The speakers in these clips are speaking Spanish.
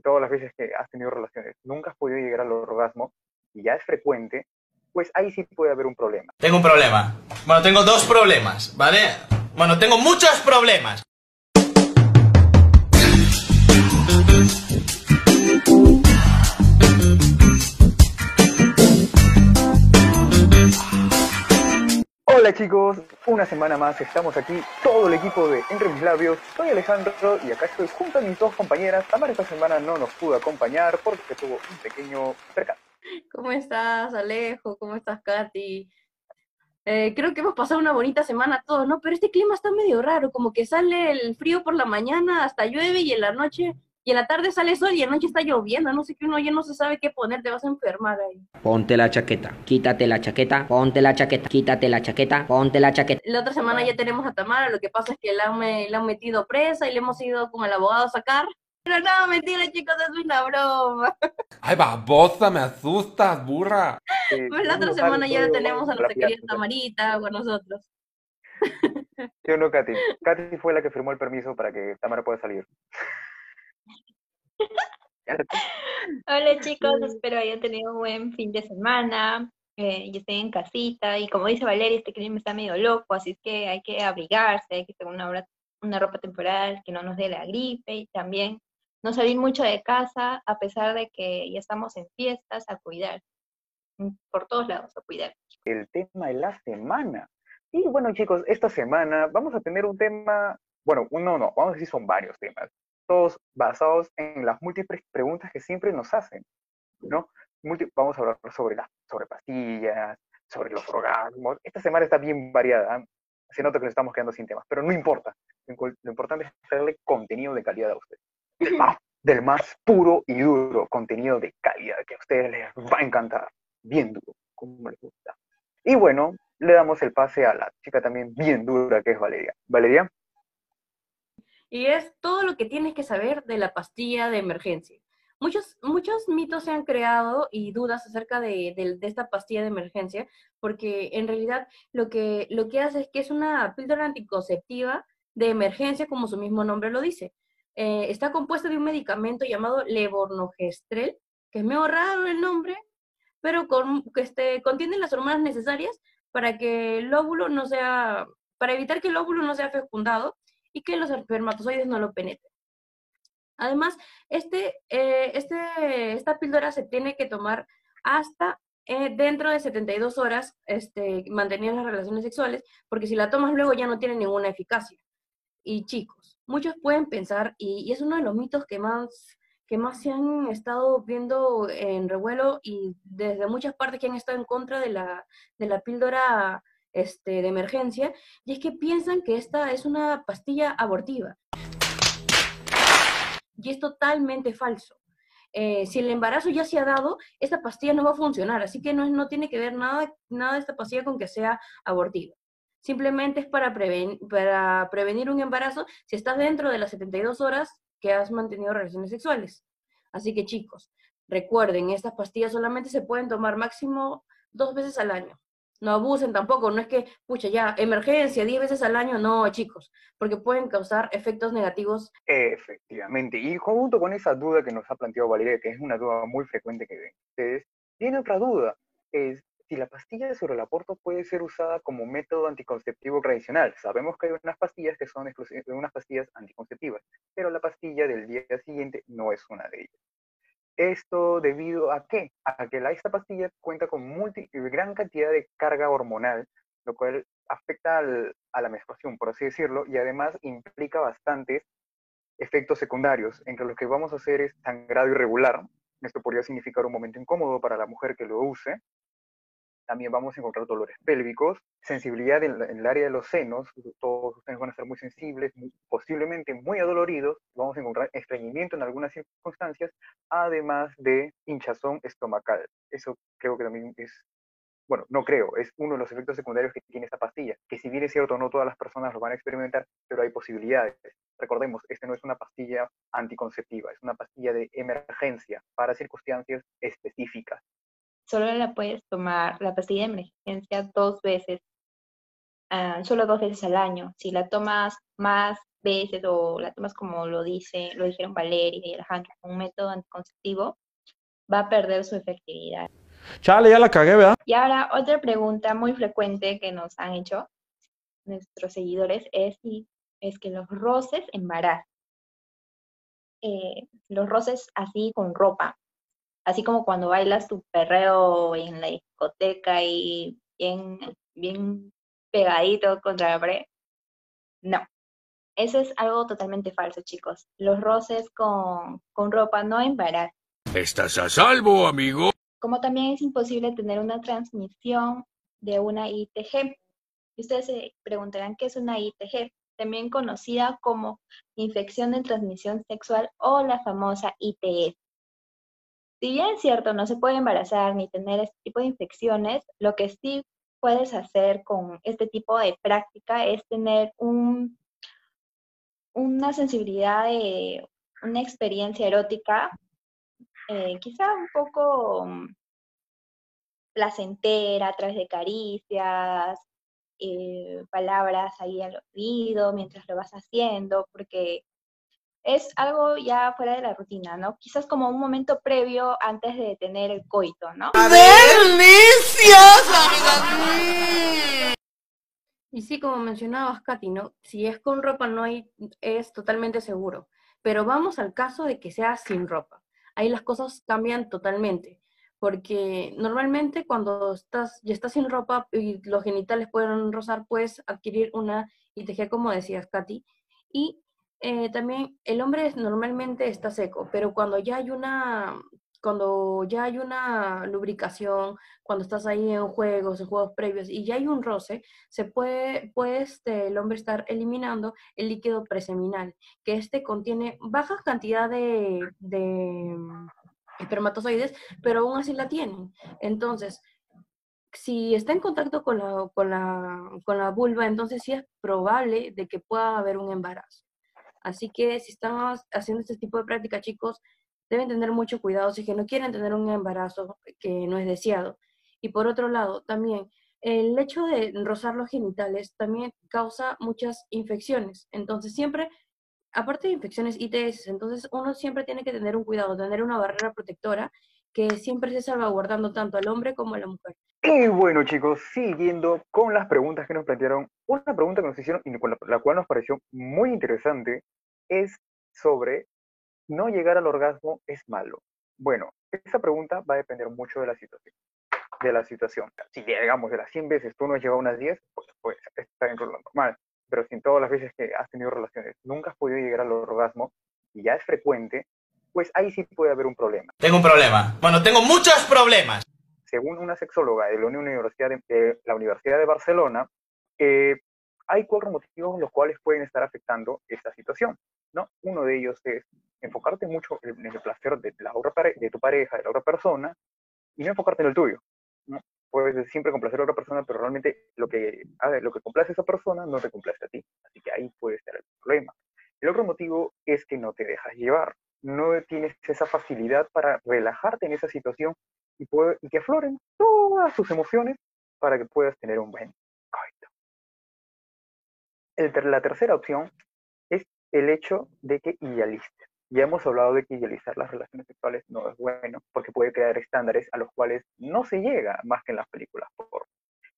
todas las veces que has tenido relaciones nunca has podido llegar al orgasmo y ya es frecuente, pues ahí sí puede haber un problema. Tengo un problema. Bueno, tengo dos problemas, ¿vale? Bueno, tengo muchos problemas. Hola chicos, una semana más estamos aquí, todo el equipo de Entre mis labios. Soy Alejandro y acá estoy junto a mis dos compañeras. Tamara esta semana no nos pudo acompañar porque tuvo un pequeño percance. ¿Cómo estás, Alejo? ¿Cómo estás, Katy? Eh, creo que hemos pasado una bonita semana todos, ¿no? Pero este clima está medio raro, como que sale el frío por la mañana, hasta llueve y en la noche y en la tarde sale sol y en la noche está lloviendo, no sé qué uno ya no se sabe qué poner, te vas a enfermar ahí. Ponte la chaqueta, quítate la chaqueta, ponte la chaqueta, quítate la chaqueta, ponte la chaqueta. La otra semana ya tenemos a Tamara, lo que pasa es que la han, la han metido presa y le hemos ido con el abogado a sacar. Pero no, mentira, chicos, es una broma. Ay, babosa, me asustas, burra. Eh, Pues la otra semana ya todo tenemos a nuestra querida. Tamarita con nosotros. ¿Sí o no, Katy? Katy fue la que firmó el permiso para que Tamara pueda salir. Hola chicos, espero hayan tenido un buen fin de semana. Eh, yo estoy en casita y como dice Valeria, este clima está medio loco, así es que hay que abrigarse, hay que tener una, una ropa temporal que no nos dé la gripe y también no salir mucho de casa a pesar de que ya estamos en fiestas, a cuidar. Mm, Por todos lados, a cuidar. el tema de la semana. Y bueno, chicos, esta semana vamos a tener un tema, bueno, uno no, vamos a decir son varios temas, todos basados en las múltiples preguntas que siempre nos hacen, ¿no? Multi- vamos a hablar sobre las sobre pastillas, sobre los orgasmos. Esta semana está bien variada, ¿ah? se nota que nos estamos quedando sin temas, pero no importa. Lo impo- Lo importante es traerle contenido de calidad a ustedes. Del más, del más puro y duro contenido de calidad que a ustedes les va a encantar. Bien duro, como les gusta. Y bueno, le damos el pase a la chica también bien dura que es Valeria. Valeria, Y es todo lo que tienes que saber de la pastilla de emergencia. Muchos, muchos mitos se han creado y dudas acerca de, de- esta pastilla de emergencia, porque en realidad lo que, lo que hace es que es una píldora anticonceptiva de emergencia, como su mismo nombre lo dice. Eh, está compuesta de un medicamento llamado levornogestrel, que es medio raro el nombre, pero con, que este, contiene las hormonas necesarias para que el óvulo no sea, para evitar que el óvulo no sea fecundado y que los espermatozoides no lo penetren. Además, este, eh, este, esta píldora se tiene que tomar hasta eh, dentro de 72 horas este, manteniendo las relaciones sexuales, porque si la tomas luego ya no tiene ninguna eficacia. Y chicos, muchos pueden pensar, y, y es uno de los mitos que más, que más se han estado viendo en revuelo y desde muchas partes que han estado en contra de la, de la píldora este, de emergencia, y es que piensan que esta es una pastilla abortiva. Y es totalmente falso. Eh, si el embarazo ya se ha dado, esta pastilla no va a funcionar, así que no, no tiene que ver nada, nada esta pastilla con que sea abortiva. Simplemente es para, preven- para prevenir un embarazo si estás dentro de las 72 horas que has mantenido relaciones sexuales. Así que chicos, recuerden, estas pastillas solamente se pueden tomar máximo dos veces al año. No abusen tampoco, no es que, pucha, ya, emergencia, 10 veces al año, no, chicos, porque pueden causar efectos negativos efectivamente, y junto con esa duda que nos ha planteado Valeria, que es una duda muy frecuente que ven ustedes, viene otra duda, es si la pastilla sobre el aborto puede ser usada como método anticonceptivo tradicional. Sabemos que hay unas pastillas que son unas pastillas anticonceptivas, pero la pastilla del día siguiente no es una de ellas. Esto debido a qué? A que la, esta pastilla cuenta con multi, gran cantidad de carga hormonal, lo cual afecta al- a la menstruación, por así decirlo, y además implica bastantes efectos secundarios, entre los que vamos a hacer es sangrado irregular. Esto podría significar un momento incómodo para la mujer que lo use. También vamos a encontrar dolores pélvicos, sensibilidad en, el área de los senos, todos ustedes van a ser muy sensibles, posiblemente muy adoloridos, vamos a encontrar estreñimiento en algunas circunstancias, además de hinchazón estomacal. Eso creo que también es, bueno, no creo, es uno de los efectos secundarios que tiene esta pastilla, que si bien es cierto, no todas las personas lo van a experimentar, pero hay posibilidades. Recordemos, esta no es una pastilla anticonceptiva, es una pastilla de emergencia para circunstancias específicas. Solo la puedes tomar, la pastilla de emergencia, dos veces ah, solo dos veces al año. Si la tomas más veces o la tomas como lo dice, lo dijeron Valeria y Alejandro, un método anticonceptivo, va a perder su efectividad. Chale, ya la cagué, ¿verdad? Y ahora otra pregunta muy frecuente que nos han hecho nuestros seguidores es si es que los roces embarazan. Eh, los roces así con ropa, así como cuando bailas tu perreo en la discoteca y bien, bien pegadito contra la pared. No, eso es algo totalmente falso, chicos. Los roces con, con ropa no embarazan. Estás a salvo, amigo. Como también es imposible tener una transmisión de una ITG. Y ustedes se preguntarán qué es una ITG, también conocida como infección de transmisión sexual o la famosa ITS. Si bien es cierto, no se puede embarazar ni tener este tipo de infecciones, lo que sí puedes hacer con este tipo de práctica es tener un, una sensibilidad de una experiencia erótica, eh, quizá un poco mm, placentera a través de caricias, eh, palabras ahí al oído mientras lo vas haciendo, porque es algo ya fuera de la rutina, ¿no? Quizás como un momento previo antes de tener el coito, ¿no? Y sí, como mencionabas, Katy, ¿no? Si es con ropa no hay, es totalmente seguro. Pero vamos al caso de que sea sin ropa. Ahí las cosas cambian totalmente. Porque normalmente cuando estás, ya estás sin ropa y los genitales pueden rozar, puedes adquirir una ITG, como decías, Katy. Y eh, también el hombre normalmente está seco, pero cuando ya hay una, cuando ya hay una lubricación, cuando estás ahí en juegos, en juegos previos y ya hay un roce, se puede, puede este, el hombre estar eliminando el líquido preseminal, que este contiene baja cantidad de, de espermatozoides, pero aún así la tienen. Entonces, si está en contacto con la, con la, con la vulva, entonces sí es probable de que pueda haber un embarazo. Así que si están haciendo este tipo de práctica, chicos, deben tener mucho cuidado si no quieren tener un embarazo que no es deseado. Y por otro lado, también el hecho de rozar los genitales también causa muchas infecciones. Entonces, siempre, aparte de infecciones ITS, entonces uno siempre tiene que tener un cuidado, tener una barrera protectora que siempre esté salvaguardando tanto al hombre como a la mujer. Y bueno, chicos, siguiendo con las preguntas que nos plantearon, una pregunta que nos hicieron y la cual nos pareció muy interesante es sobre no llegar al orgasmo es malo. Bueno, esa pregunta va a depender mucho de la situación. De la situación. Si llegamos de las 100 veces tú no has llegado unas 10, pues, pues está dentro de lo normal. Pero si en todas las veces que has tenido relaciones nunca has podido llegar al orgasmo y ya es frecuente, pues ahí sí puede haber un problema. Tengo un problema. Bueno, tengo muchos problemas. Según una sexóloga de la Universidad de, la Universidad de Barcelona, eh, hay cuatro motivos los cuales pueden estar afectando esta situación. ¿no? Uno de ellos es enfocarte mucho en el placer de, la otra de tu pareja, de la otra persona, y no enfocarte en el tuyo. ¿no? Puedes siempre complacer a otra persona, pero realmente lo que, lo que complace a esa persona no te complace a ti. Así que ahí puede estar el problema. El otro motivo es que no te dejas llevar no tienes esa facilidad para relajarte en esa situación y, que afloren todas sus emociones para que puedas tener un buen coito. la tercera opción es el hecho de que idealices. Ya hemos hablado de que idealizar las relaciones sexuales no es bueno porque puede crear estándares a los cuales no se llega más que en las películas por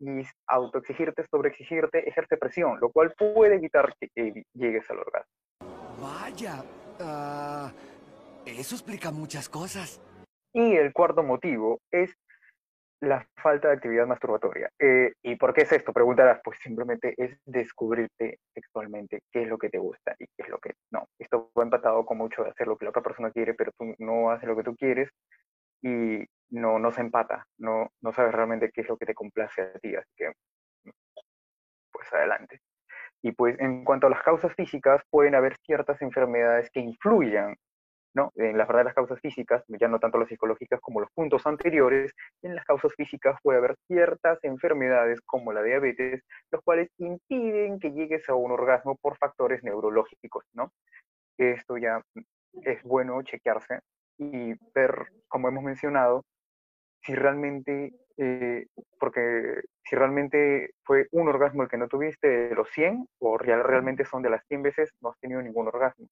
y autoexigirte, sobreexigirte, ejerce presión, lo cual puede evitar que llegues al orgasmo. Vaya, Ah, eso explica muchas cosas. Y el cuarto motivo es la falta de actividad masturbatoria. Eh, ¿Y por qué es esto? Preguntarás, pues simplemente es descubrirte sexualmente qué es lo que te gusta y qué es lo que no. Esto va empatado con mucho de hacer lo que la otra persona quiere, pero tú no haces lo que tú quieres y no, no se empata, no, no sabes realmente qué es lo que te complace a ti, así que pues adelante. Y pues en cuanto a las causas físicas, pueden haber ciertas enfermedades que influyan ¿no? en las verdaderas causas físicas, ya no tanto las psicológicas como los puntos anteriores, en las causas físicas puede haber ciertas enfermedades como la diabetes, los cuales impiden que llegues a un orgasmo por factores neurológicos, ¿no? Esto ya es bueno chequearse y ver, como hemos mencionado, si realmente eh, porque si realmente fue un orgasmo el que no tuviste de los 100, o real- realmente son de las 100 veces, no has tenido ningún orgasmo.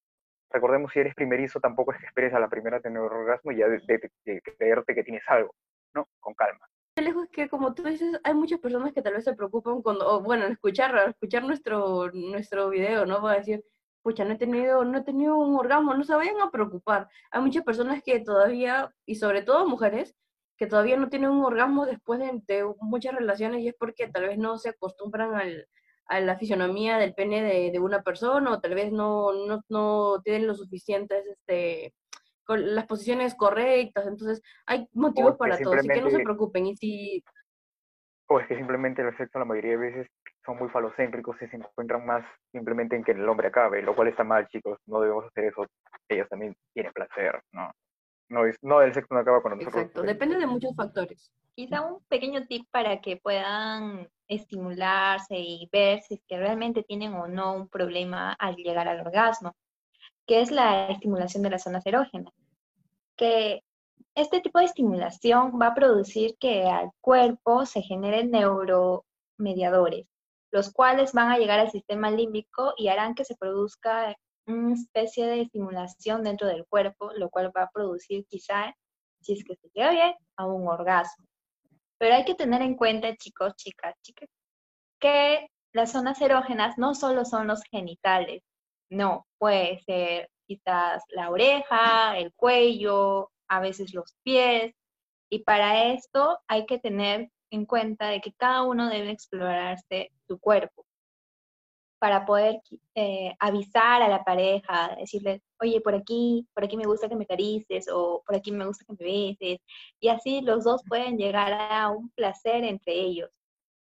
Recordemos, si eres primerizo, tampoco es que esperes a la primera tener orgasmo y ya de, de- de creerte que tienes algo, ¿no? Con calma. lejos que como tú dices, hay muchas personas que tal vez se preocupan cuando, o bueno, al escuchar, al escuchar nuestro, nuestro video, ¿no? Va a decir, pucha, no he tenido, no he tenido un orgasmo, no se vayan a preocupar. Hay muchas personas que todavía, y sobre todo mujeres, que todavía no tienen un orgasmo después de, de muchas relaciones y es porque tal vez no se acostumbran al, a la fisionomía del pene de, de una persona o tal vez no, no, no tienen lo suficientes, este, con las posiciones correctas, entonces hay motivos para todo, así que no se preocupen. Y si O es que simplemente el sexo la mayoría de veces son muy falocéntricos y se encuentran más simplemente en que el hombre acabe, lo cual está mal, chicos. No debemos hacer eso. Ellos también tienen placer, ¿no? No, es, no el sexo no acaba cuando nosotros. Exacto, depende de muchos factores. Quizá un pequeño tip para que puedan estimularse y ver si es que realmente tienen o no un problema al llegar al orgasmo, que es la estimulación de las zonas erógenas. Que este tipo de estimulación va a producir que al cuerpo se generen neuromediadores, los cuales van a llegar al sistema límbico y harán que se produzca una especie de estimulación dentro del cuerpo, lo cual va a producir quizá, si es que se llega bien, a un orgasmo. Pero hay que tener en cuenta, chicos, chicas, chicas, que las zonas erógenas no solo son los genitales, no, puede ser quizás la oreja, el cuello, a veces los pies, y para esto hay que tener en cuenta de que cada uno debe explorarse su cuerpo para poder eh, avisar a la pareja, decirle, oye, por aquí, por aquí me gusta que me acarices o por aquí me gusta que me beses, y así los dos pueden llegar a un placer entre ellos.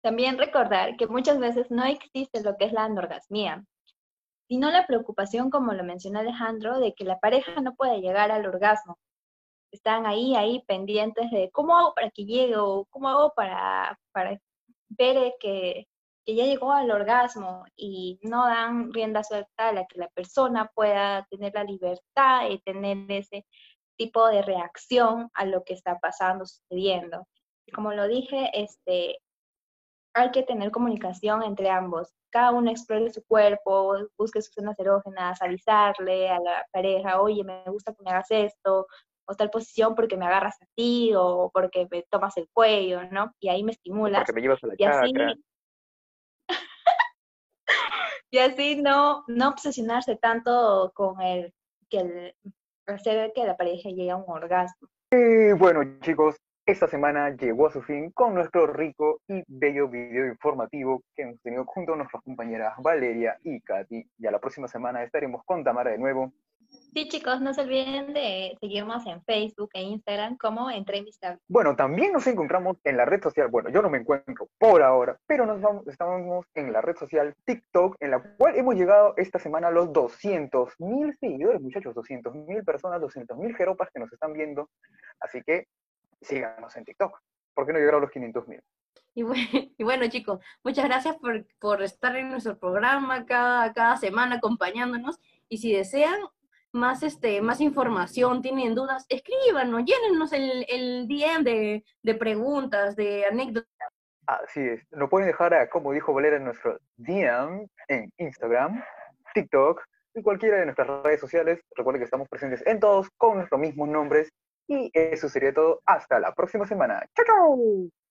También recordar que muchas veces no existe lo que es la anorgasmía, sino la preocupación, como lo mencionó Alejandro, de que la pareja no puede llegar al orgasmo. Están ahí, ahí pendientes de cómo hago para que llegue o cómo hago para, para ver que, que ya llegó al orgasmo y no dan rienda suelta a la que la persona pueda tener la libertad de tener ese tipo de reacción a lo que está pasando, sucediendo. Y como lo dije, este, hay que tener comunicación entre ambos. Cada uno explore su cuerpo, busque sus zonas erógenas, avisarle a la pareja, oye, me gusta que me hagas esto, o tal posición porque me agarras a ti, o porque me tomas el cuello, ¿no? Y ahí me estimulas. Porque me llevas a la Y así, chacra. Y así no, no obsesionarse tanto con el que el, hacer que la pareja llegue a un orgasmo. Y bueno, chicos, esta semana llegó a su fin con nuestro rico y bello video informativo que hemos tenido junto a nuestras compañeras Valeria y Katy. Ya la próxima semana estaremos con Tamara de nuevo. Sí, chicos, no se olviden de seguirnos en Facebook e Instagram como Entre. Bueno, también nos encontramos en la red social, bueno, yo no me encuentro por ahora, pero nos vamos, estamos en la red social TikTok, en la cual hemos llegado esta semana a los 200 mil seguidores, muchachos, 200 mil personas, 200 mil jeropas que nos están viendo, así que síganos en TikTok. ¿Por qué no llegar a los 500 mil? Y bueno, y bueno, chicos, muchas gracias por, por estar en nuestro programa cada, cada semana acompañándonos. Y si desean más, este, más información, tienen dudas, escríbanos, llénenos el, el DM de, de preguntas, de anécdotas. Así es, lo pueden dejar, a, como dijo Valera, en nuestro DM, en Instagram, TikTok y cualquiera de nuestras redes sociales. Recuerden que estamos presentes en todos con nuestros mismos nombres. Y eso sería todo. Hasta la próxima semana. ¡Chao, chao!